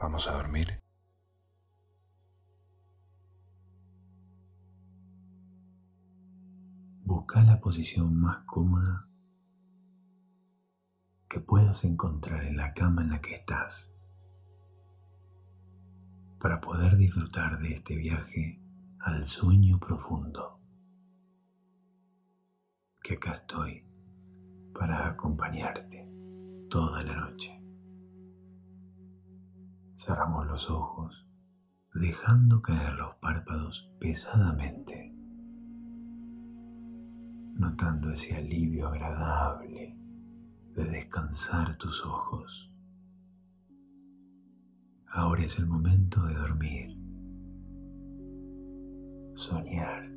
Vamos a dormir. Busca la posición más cómoda que puedas encontrar en la cama en la que estás para poder disfrutar de este viaje al sueño profundo. Que acá estoy para acompañarte toda la noche. Cerramos los ojos, dejando caer los párpados pesadamente, notando ese alivio agradable de descansar tus ojos. Ahora es el momento de dormir, soñar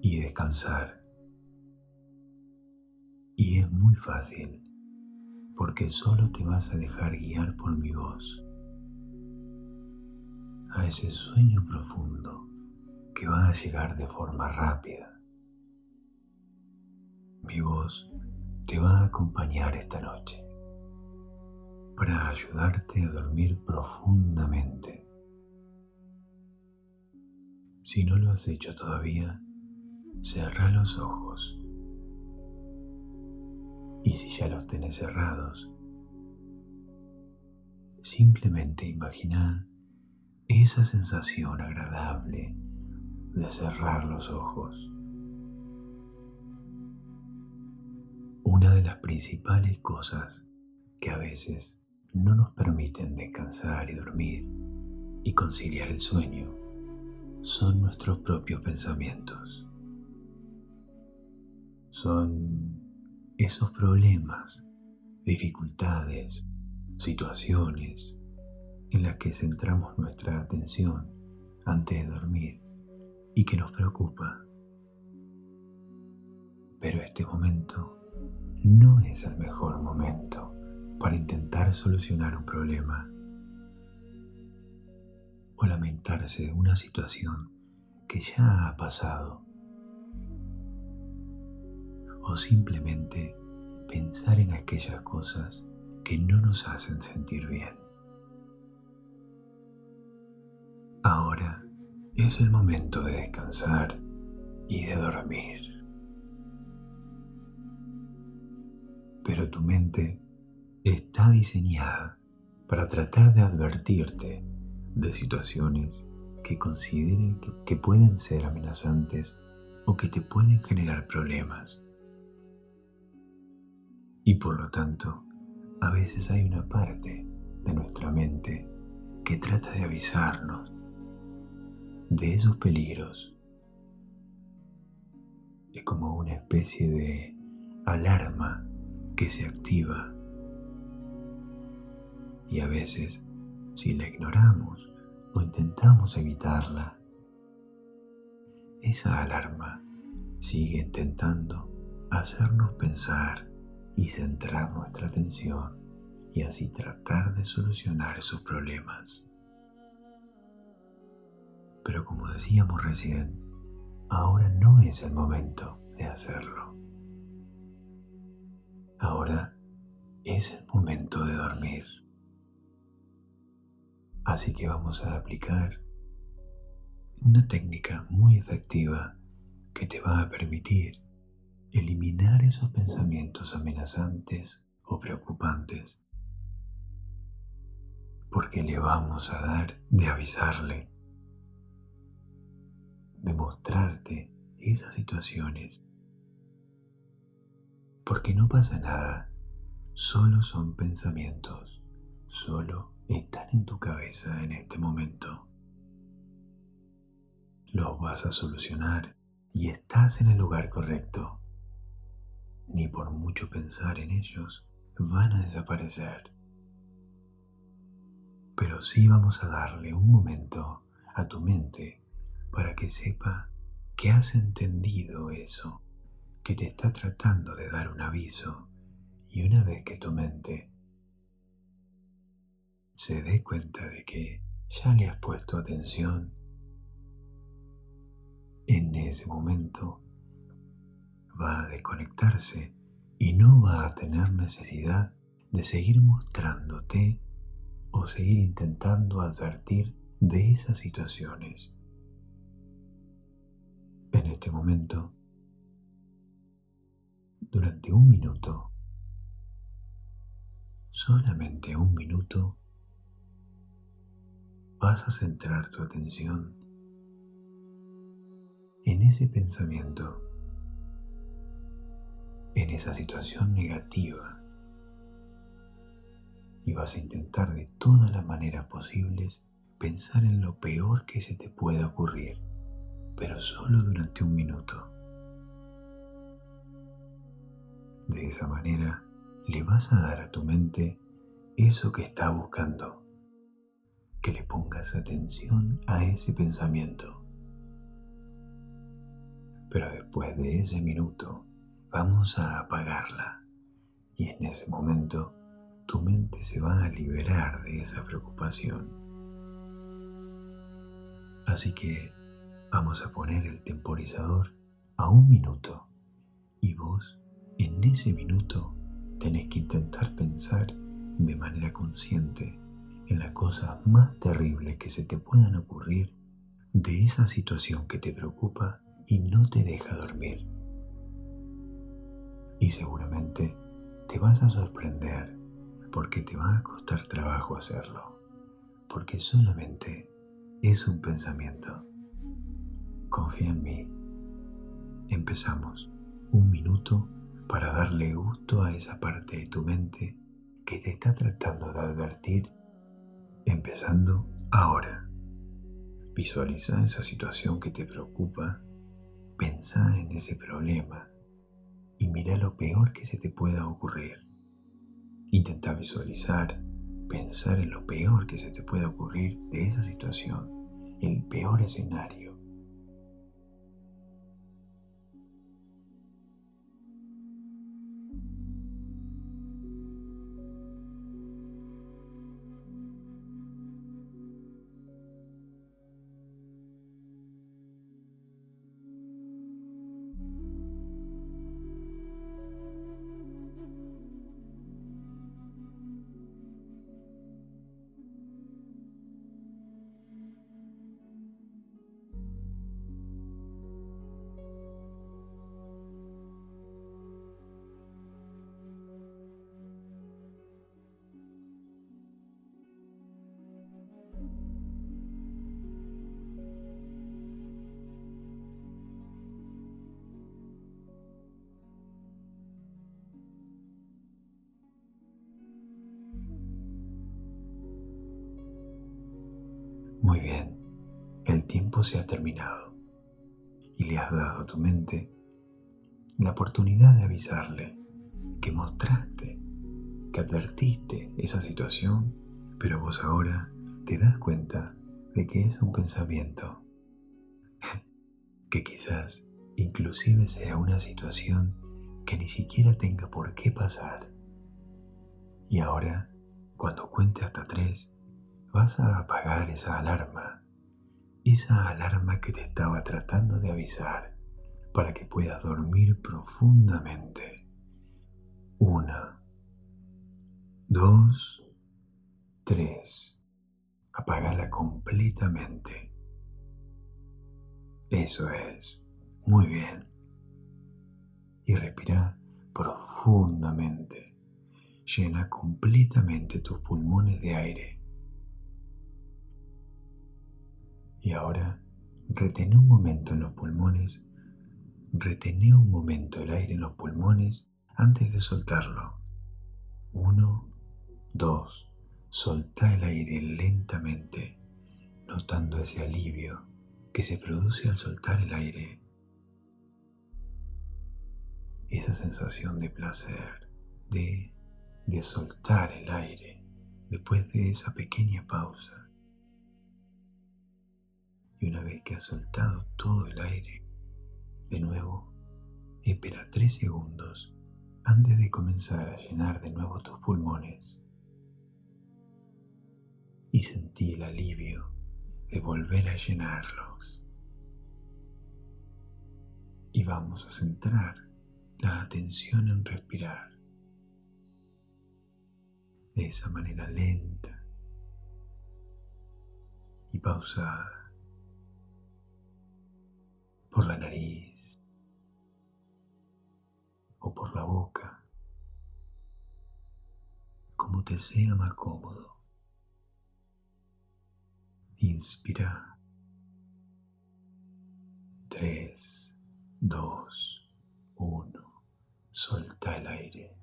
y descansar. Y es muy fácil, porque solo te vas a dejar guiar por mi voz a ese sueño profundo que va a llegar de forma rápida. Mi voz te va a acompañar esta noche para ayudarte a dormir profundamente. Si no lo has hecho todavía, cierra los ojos y si ya los tenés cerrados, simplemente imagina esa sensación agradable de cerrar los ojos. Una de las principales cosas que a veces no nos permiten descansar y dormir y conciliar el sueño son nuestros propios pensamientos. Son esos problemas, dificultades, situaciones en las que centramos nuestra atención antes de dormir y que nos preocupa. Pero este momento no es el mejor momento para intentar solucionar un problema o lamentarse de una situación que ya ha pasado o simplemente pensar en aquellas cosas que no nos hacen sentir bien. Ahora es el momento de descansar y de dormir. Pero tu mente está diseñada para tratar de advertirte de situaciones que considere que, pueden ser amenazantes o que te pueden generar problemas. Y por lo tanto, a veces hay una parte de nuestra mente que trata de avisarnos de esos peligros. Es como una especie de alarma que se activa. Y a veces, si la ignoramos o intentamos evitarla, esa alarma sigue intentando hacernos pensar y centrar nuestra atención y así tratar de solucionar esos problemas. Pero como decíamos recién, ahora no es el momento de hacerlo. Ahora es el momento de dormir. Así que vamos a aplicar una técnica muy efectiva que te va a permitir eliminar esos pensamientos amenazantes o preocupantes, porque le vamos a dar de avisarle, de mostrarte esas situaciones, porque no pasa nada, solo son pensamientos, solo están en tu cabeza en este momento. Los vas a solucionar y estás en el lugar correcto ni por mucho pensar en ellos van a desaparecer. Pero sí vamos a darle un momento a tu mente para que sepa que has entendido eso, que te está tratando de dar un aviso y una vez que tu mente se dé cuenta de que ya le has puesto atención, en ese momento va a desconectarse y no va a tener necesidad de seguir mostrándote o seguir intentando advertir de esas situaciones. En este momento, durante un minuto, solamente un minuto, vas a centrar tu atención en ese pensamiento, en esa situación negativa y vas a intentar de todas las maneras posibles pensar en lo peor que se te pueda ocurrir, pero solo durante un minuto. De esa manera le vas a dar a tu mente eso que está buscando, que le pongas atención a ese pensamiento. Pero después de ese minuto vamos a apagarla y en ese momento tu mente se va a liberar de esa preocupación. Así que vamos a poner el temporizador a un minuto y vos en ese minuto tenés que intentar pensar de manera consciente en las cosas más terribles que se te puedan ocurrir de esa situación que te preocupa y no te deja dormir. Y seguramente te vas a sorprender porque te va a costar trabajo hacerlo, porque solamente es un pensamiento. Confía en mí. Empezamos. Un minuto para darle gusto a esa parte de tu mente que te está tratando de advertir, empezando ahora. Visualiza esa situación que te preocupa, pensá en ese problema y mira lo peor que se te pueda ocurrir. Intenta visualizar, pensar en lo peor que se te puede ocurrir de esa situación, el peor escenario Muy bien, el tiempo se ha terminado y le has dado a tu mente la oportunidad de avisarle que mostraste, que advertiste esa situación, pero vos ahora te das cuenta de que es un pensamiento, que quizás inclusive sea una situación que ni siquiera tenga por qué pasar. Y ahora, cuando cuente hasta tres, vas a apagar esa alarma, esa alarma que te estaba tratando de avisar para que puedas dormir profundamente. Una, dos, tres. Apagala completamente. Eso es. Muy bien. Y respira profundamente. Llena completamente tus pulmones de aire Y ahora retené un momento en los pulmones, retené un momento el aire en los pulmones antes de soltarlo. Uno, dos, soltá el aire lentamente, notando ese alivio que se produce al soltar el aire. Esa sensación de placer, de, de soltar el aire después de esa pequeña pausa. Y una vez que has soltado todo el aire, de nuevo, espera tres segundos antes de comenzar a llenar de nuevo tus pulmones. Y sentí el alivio de volver a llenarlos. Y vamos a centrar la atención en respirar. De esa manera lenta y pausada por la nariz o por la boca, como te sea más cómodo. Inspira. 3, 2, 1. Solta el aire.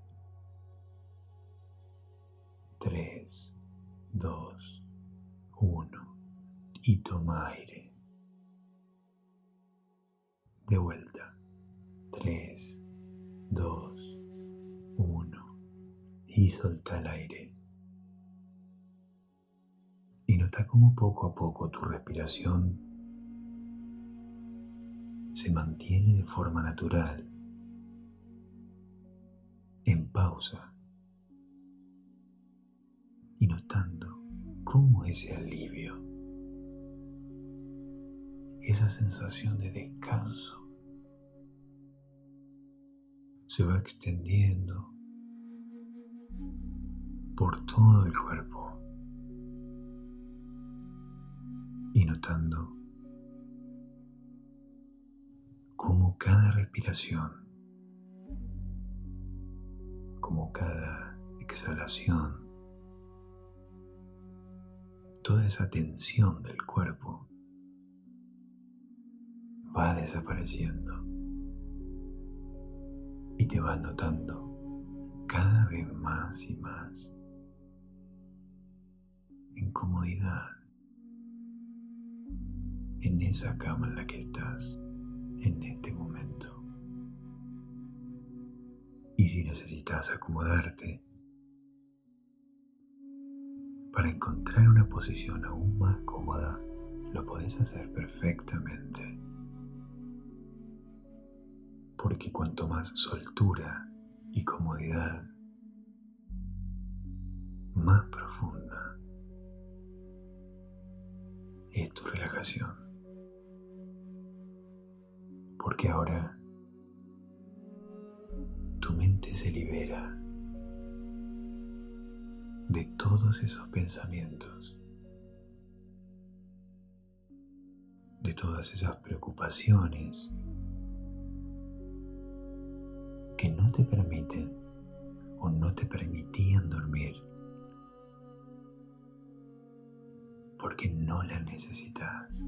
3, 2, 1. Y toma aire. De vuelta. 3, 2, 1. Y solta el aire. Y nota cómo poco a poco tu respiración se mantiene de forma natural, en pausa, y notando cómo ese alivio, esa sensación de descanso, se va extendiendo por todo el cuerpo. y notando cómo cada respiración, como cada exhalación, toda esa tensión del cuerpo va desapareciendo y te vas notando cada vez más y más en comodidad en esa cama en la que estás en este momento. Y si necesitas acomodarte para encontrar una posición aún más cómoda, lo podés hacer perfectamente. Porque cuanto más soltura y comodidad, más profunda es tu relajación. Porque ahora tu mente se libera de todos esos pensamientos, de todas esas preocupaciones que no te permiten o no te permitían dormir. Porque no las necesitas.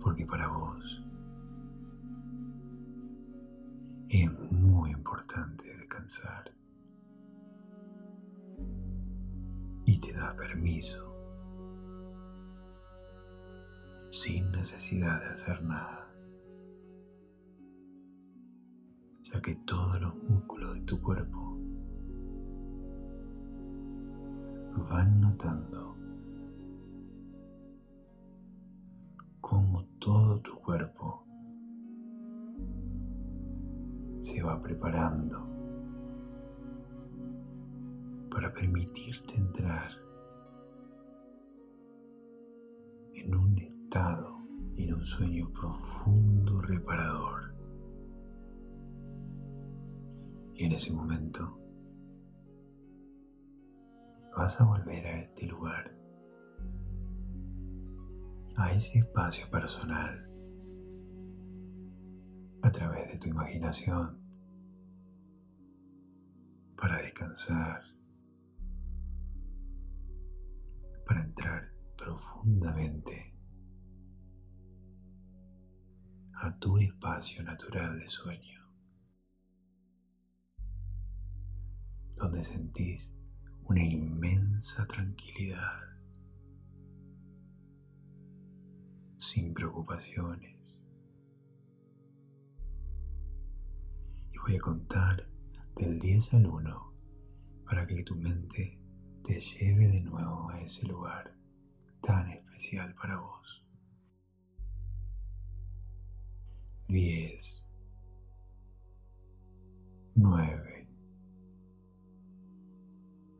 porque para vos es muy importante descansar. Y te da permiso. Sin necesidad de hacer nada, ya que todos los músculos de tu cuerpo van notando cómo todo tu cuerpo se va preparando para permitirte entrar en un estado en un sueño profundo reparador. Y en ese momento vas a volver a este lugar a ese espacio personal a través de tu imaginación para descansar, para entrar profundamente a tu espacio natural de sueño, donde sentís una inmensa tranquilidad sin preocupaciones. Y voy a contar del 10 al 1 para que tu mente te lleve de nuevo a ese lugar tan especial para vos. 10 9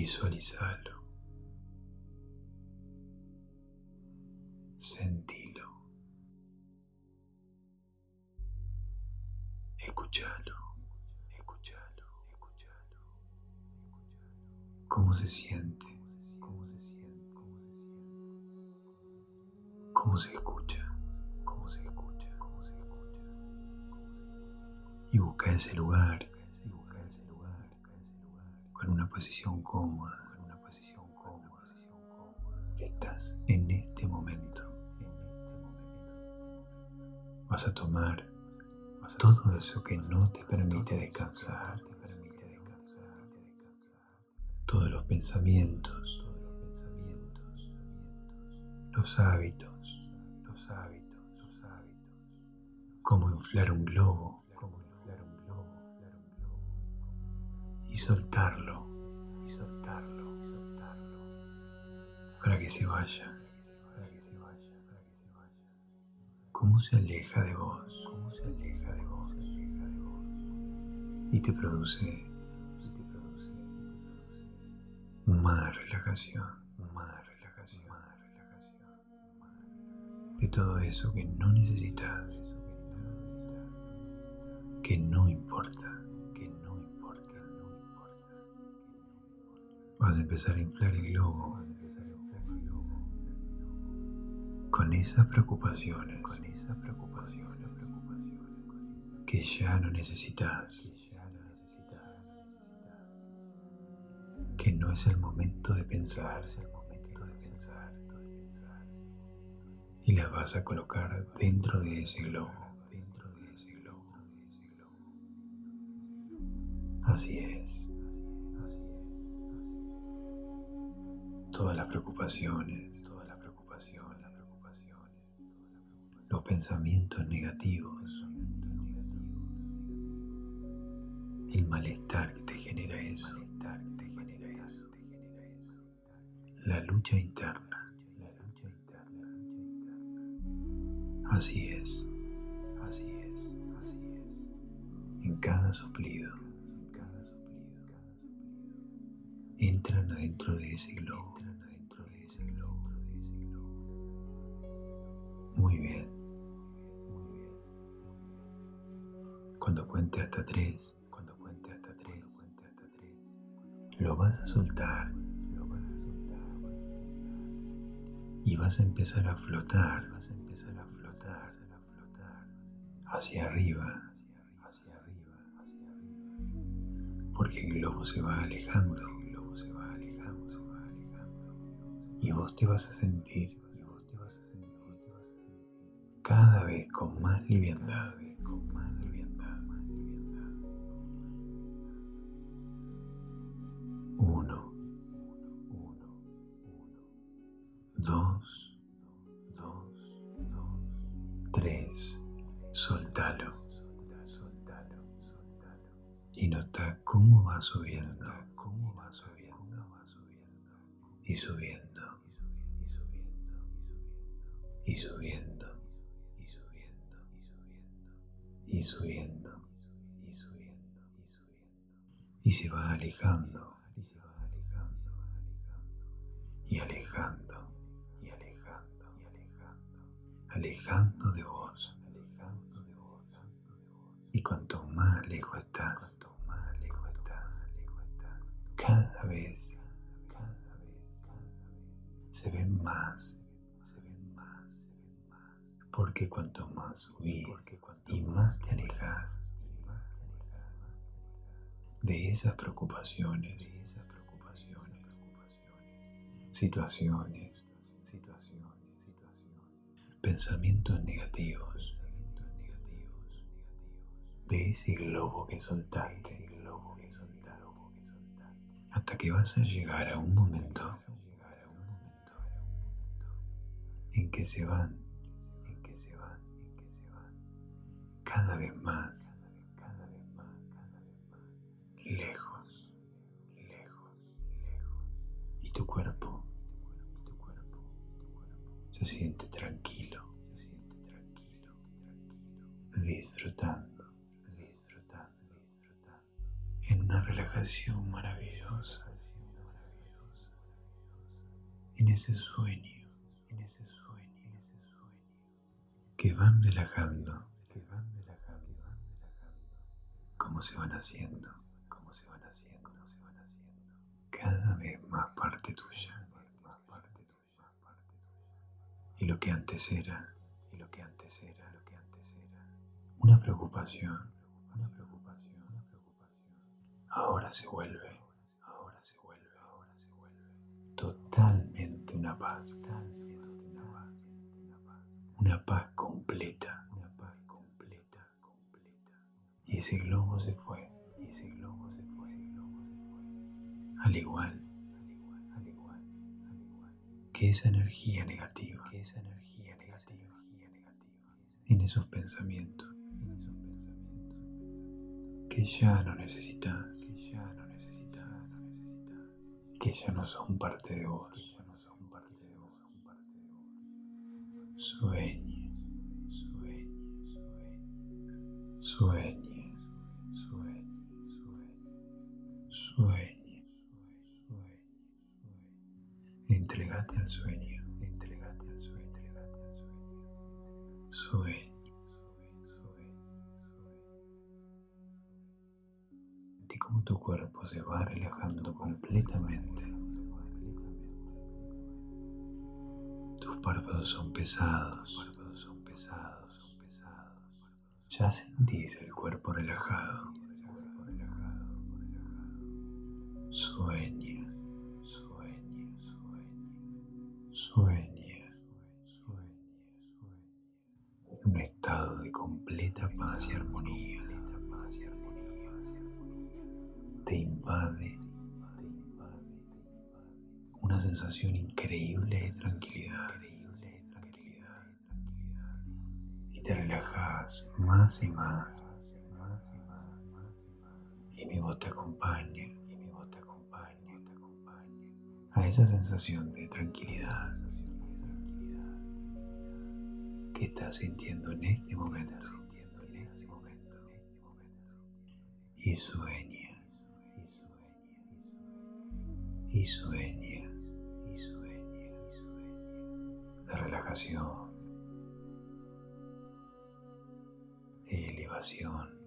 Visualizalo. Sentilo. Escúchalo. Escúchalo. Escúchalo. ¿Cómo se siente? ¿Cómo se siente? ¿Cómo se escucha? ¿Cómo se escucha? ¿Cómo se escucha? Y busca ese lugar. Con una posición cómoda. Con una posición cómoda. Que estás en este momento. Vas a tomar todo eso que no te permite descansar, todos los pensamientos, los hábitos, los hábitos, los hábitos, inflar un globo, soltarlo, y soltarlo, y soltarlo, para que se vaya. ¿Cómo se aleja de vos? ¿Cómo se aleja de vos? Aleja de vos. Y te produce, más relajación, más relajación, relajación, de todo eso que no necesitas, que no importa, Vas a empezar a inflar el globo con esas preocupaciones, con esas preocupaciones, que ya no necesitas, que no es el momento de pensar, es el momento de pensar, y las vas a colocar dentro de ese globo, dentro de ese globo, así es, todas las preocupaciones los pensamientos negativos, el malestar que te genera eso, la lucha interna. Así es, así es, así es. En cada soplido, entran adentro de ese globo. Muy bien. Cuando cuente hasta tres, cuando cuente hasta tres, cuente hasta tres, lo vas a soltar, lo vas a soltar. Y vas a empezar a flotar, vas a empezar a flotar, a flotar hacia arriba, hacia arriba, hacia arriba, porque el globo se va alejando, el globo se va alejando, se va alejando. Y vos te vas a sentir, cada vez con más liviandad. dos, dos, dos, tres. Soltalo. Soltalo, soltalo. Y nota cómo va subiendo, cómo va subiendo, va subiendo. Y subiendo, y subiendo, y y subiendo, y subiendo, y subiendo, y. Y se va alejando, y se va alejando, y alejando alejando de vos, alejando. Y cuanto más lejos estás, más lejos cada vez, cada vez, se ven más, Porque cuanto más subís y más te alejas de esas preocupaciones, de esas preocupaciones, situaciones, pensamientos negativos de ese globo que soltaste hasta que vas a llegar a un momento en que se van cada vez más cada vez más cada vez más lejos lejos lejos. Y tu cuerpo se siente tranquilo, se siente tranquilo, tranquilo, disfrutando, disfrutando, disfrutando, en una relajación maravillosa, en ese sueño, en ese sueño, en ese sueño, que van relajando, que van relajando, cómo se van haciendo, cómo se van haciendo, cómo se van haciendo, cada vez más parte tuya. Y lo que antes era, y lo que antes era, lo que antes era, una preocupación, una preocupación, una preocupación, ahora se vuelve, ahora se vuelve, ahora se vuelve, totalmente una paz, una paz, completa, ese globo se fue, y ese globo se fue, ese globo se fue, al igual que esa energía negativa, que esa energía negativa, en esos pensamientos, en esos pensamientos, que ya no necesitas, que ya no necesitas, no necesitas, que ya no son parte de vos, que ya no son parte de vos, son parte de vos. Sueñe, sueñe, sueñe, sueñe, sueñe. Entregate al sueño, entregate al sueño, entregate al sueño. Sueño, sueño, como tu cuerpo se va relajando completamente. Tus párpados son pesados. Ya sentís el cuerpo relajado. Sueña. Sueña, sueña, sueña. Un estado de completa paz y armonía. Te invade, una sensación increíble de tranquilidad. Y te relajas más y más. Y mi voz te acompaña a esa sensación de tranquilidad que estás sintiendo en este momento. Y sueña, y sueña, y sueña. La relajación, elevación,